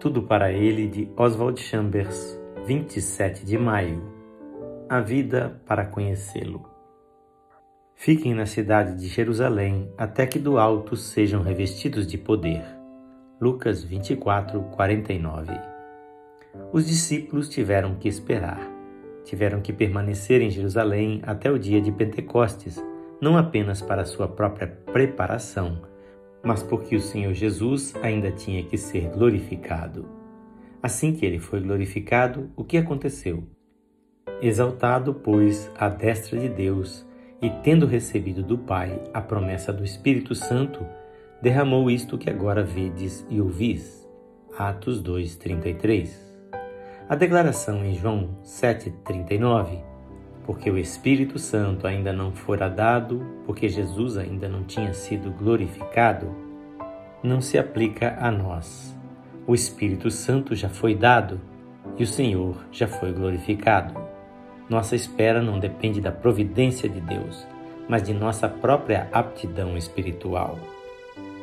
Tudo para ele de Oswald Chambers, 27 de maio. A vida para conhecê-lo. Fiquem na cidade de Jerusalém até que do alto sejam revestidos de poder. Lucas 24, 49. Os discípulos tiveram que esperar. Tiveram que permanecer em Jerusalém até o dia de Pentecostes, não apenas para sua própria preparação, mas porque o Senhor Jesus ainda tinha que ser glorificado. Assim que ele foi glorificado, o que aconteceu? Exaltado, pois, à destra de Deus, e tendo recebido do Pai a promessa do Espírito Santo, derramou isto que agora vedes e ouvis. Atos 2:33. A declaração em João 7:39 porque o Espírito Santo ainda não fora dado, porque Jesus ainda não tinha sido glorificado, não se aplica a nós. O Espírito Santo já foi dado e o Senhor já foi glorificado. Nossa espera não depende da providência de Deus, mas de nossa própria aptidão espiritual.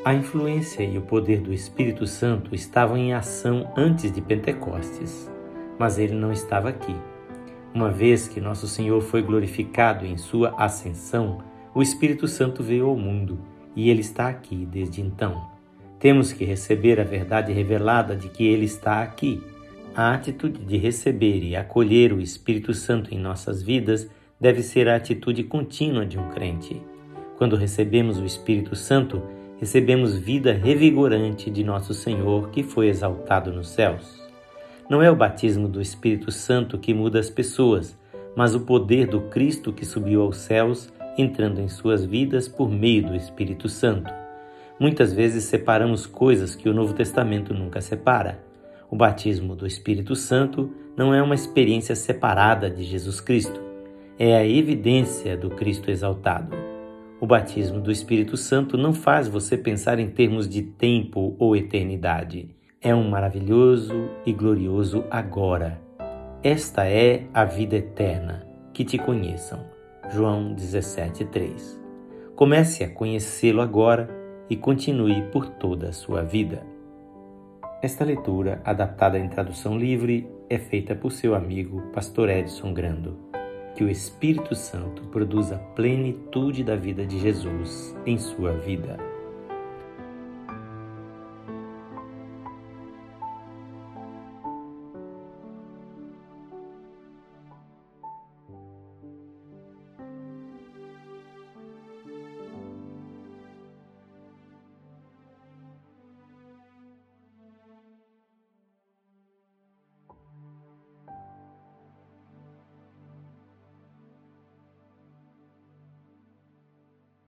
A influência e o poder do Espírito Santo estavam em ação antes de Pentecostes, mas ele não estava aqui. Uma vez que nosso Senhor foi glorificado em sua ascensão, o Espírito Santo veio ao mundo e ele está aqui desde então. Temos que receber a verdade revelada de que ele está aqui. A atitude de receber e acolher o Espírito Santo em nossas vidas deve ser a atitude contínua de um crente. Quando recebemos o Espírito Santo, recebemos vida revigorante de nosso Senhor que foi exaltado nos céus. Não é o batismo do Espírito Santo que muda as pessoas, mas o poder do Cristo que subiu aos céus, entrando em suas vidas por meio do Espírito Santo. Muitas vezes separamos coisas que o Novo Testamento nunca separa. O batismo do Espírito Santo não é uma experiência separada de Jesus Cristo, é a evidência do Cristo exaltado. O batismo do Espírito Santo não faz você pensar em termos de tempo ou eternidade é um maravilhoso e glorioso agora. Esta é a vida eterna, que te conheçam. João 17:3. Comece a conhecê-lo agora e continue por toda a sua vida. Esta leitura, adaptada em tradução livre, é feita por seu amigo Pastor Edson Grando. Que o Espírito Santo produza a plenitude da vida de Jesus em sua vida.